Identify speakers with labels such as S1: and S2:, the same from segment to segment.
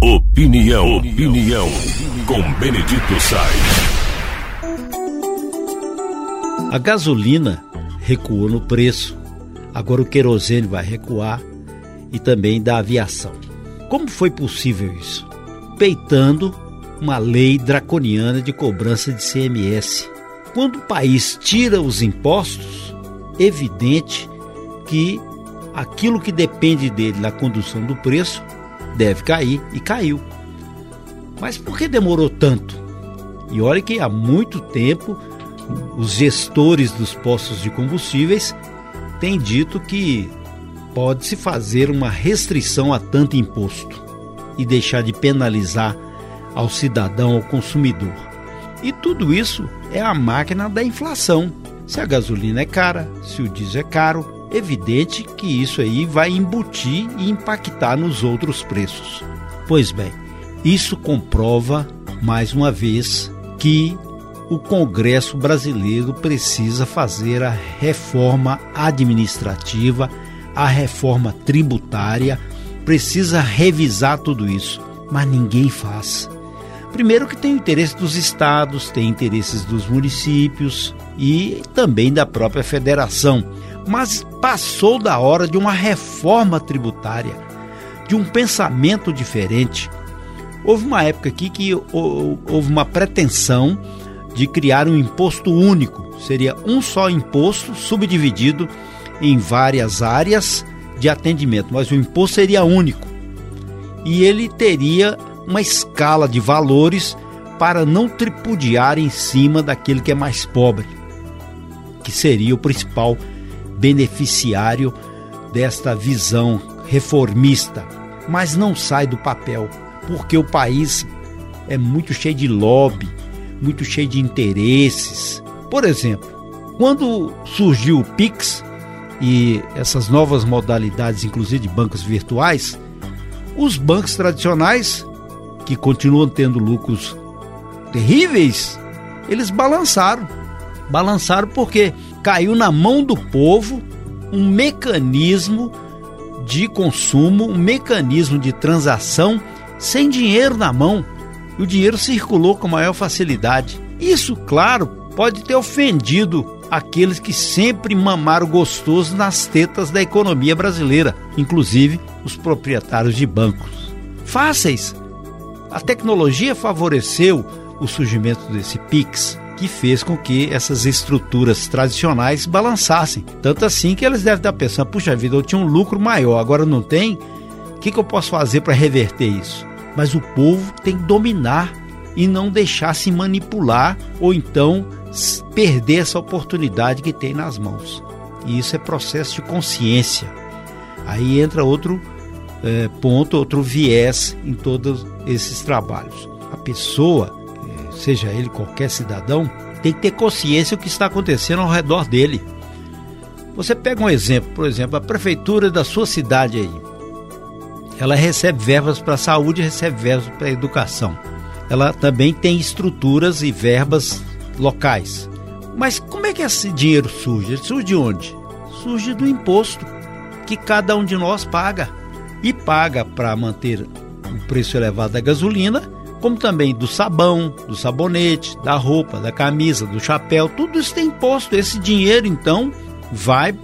S1: Opinião, opinião, com Benedito Sainz.
S2: A gasolina recuou no preço, agora o querosene vai recuar e também da aviação. Como foi possível isso? Peitando uma lei draconiana de cobrança de CMS. Quando o país tira os impostos, evidente que aquilo que depende dele na condução do preço deve cair e caiu. Mas por que demorou tanto? E olha que há muito tempo os gestores dos postos de combustíveis têm dito que pode-se fazer uma restrição a tanto imposto e deixar de penalizar ao cidadão, ao consumidor. E tudo isso é a máquina da inflação. Se a gasolina é cara, se o diesel é caro, evidente que isso aí vai embutir e impactar nos outros preços. Pois bem, isso comprova mais uma vez que o Congresso brasileiro precisa fazer a reforma administrativa, a reforma tributária, precisa revisar tudo isso, mas ninguém faz. Primeiro que tem o interesse dos estados, tem interesses dos municípios e também da própria federação mas passou da hora de uma reforma tributária, de um pensamento diferente. Houve uma época aqui que houve uma pretensão de criar um imposto único, seria um só imposto subdividido em várias áreas de atendimento, mas o imposto seria único. E ele teria uma escala de valores para não tripudiar em cima daquele que é mais pobre, que seria o principal beneficiário desta visão reformista, mas não sai do papel, porque o país é muito cheio de lobby, muito cheio de interesses. Por exemplo, quando surgiu o Pix e essas novas modalidades, inclusive de bancos virtuais, os bancos tradicionais, que continuam tendo lucros terríveis, eles balançaram. Balançaram porque caiu na mão do povo um mecanismo de consumo, um mecanismo de transação sem dinheiro na mão. E o dinheiro circulou com maior facilidade. Isso, claro, pode ter ofendido aqueles que sempre mamaram gostoso nas tetas da economia brasileira, inclusive os proprietários de bancos. Fáceis. A tecnologia favoreceu o surgimento desse Pix que fez com que essas estruturas tradicionais balançassem. Tanto assim que eles devem estar pensando: puxa vida, eu tinha um lucro maior, agora não tem. O que, que eu posso fazer para reverter isso? Mas o povo tem que dominar e não deixar se manipular ou então perder essa oportunidade que tem nas mãos. E isso é processo de consciência. Aí entra outro é, ponto, outro viés em todos esses trabalhos. A pessoa seja ele qualquer cidadão, tem que ter consciência do que está acontecendo ao redor dele. Você pega um exemplo, por exemplo, a prefeitura da sua cidade aí. Ela recebe verbas para a saúde, recebe verbas para a educação. Ela também tem estruturas e verbas locais. Mas como é que esse dinheiro surge? Ele surge de onde? Surge do imposto que cada um de nós paga. E paga para manter o preço elevado da gasolina como também do sabão, do sabonete, da roupa, da camisa, do chapéu, tudo isso tem imposto. Esse dinheiro, então, vai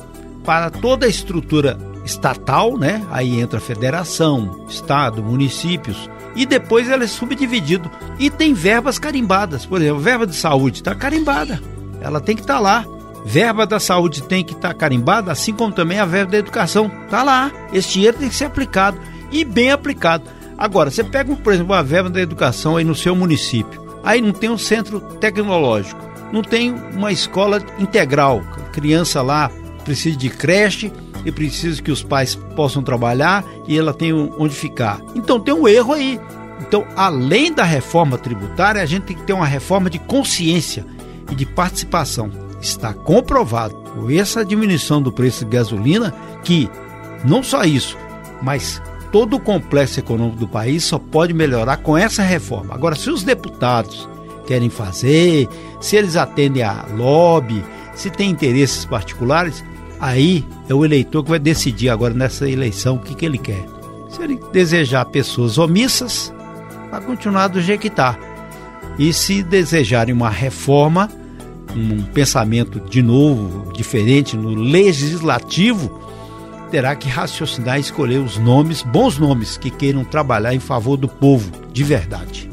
S2: para toda a estrutura estatal, né? Aí entra a federação, estado, municípios, e depois ela é subdividido. E tem verbas carimbadas, por exemplo, verba de saúde está carimbada, ela tem que estar tá lá. Verba da saúde tem que estar tá carimbada, assim como também a verba da educação. Está lá. Esse dinheiro tem que ser aplicado e bem aplicado. Agora, você pega, por exemplo, a verba da educação aí no seu município. Aí não tem um centro tecnológico, não tem uma escola integral. A criança lá precisa de creche e precisa que os pais possam trabalhar e ela tem onde ficar. Então tem um erro aí. Então, além da reforma tributária, a gente tem que ter uma reforma de consciência e de participação. Está comprovado com essa diminuição do preço de gasolina que não só isso, mas todo o complexo econômico do país só pode melhorar com essa reforma. Agora, se os deputados querem fazer, se eles atendem a lobby, se tem interesses particulares, aí é o eleitor que vai decidir agora nessa eleição o que, que ele quer. Se ele desejar pessoas omissas, vai continuar do jeito que está. E se desejarem uma reforma, um pensamento de novo, diferente no legislativo, terá que raciocinar e escolher os nomes, bons nomes, que queiram trabalhar em favor do povo, de verdade.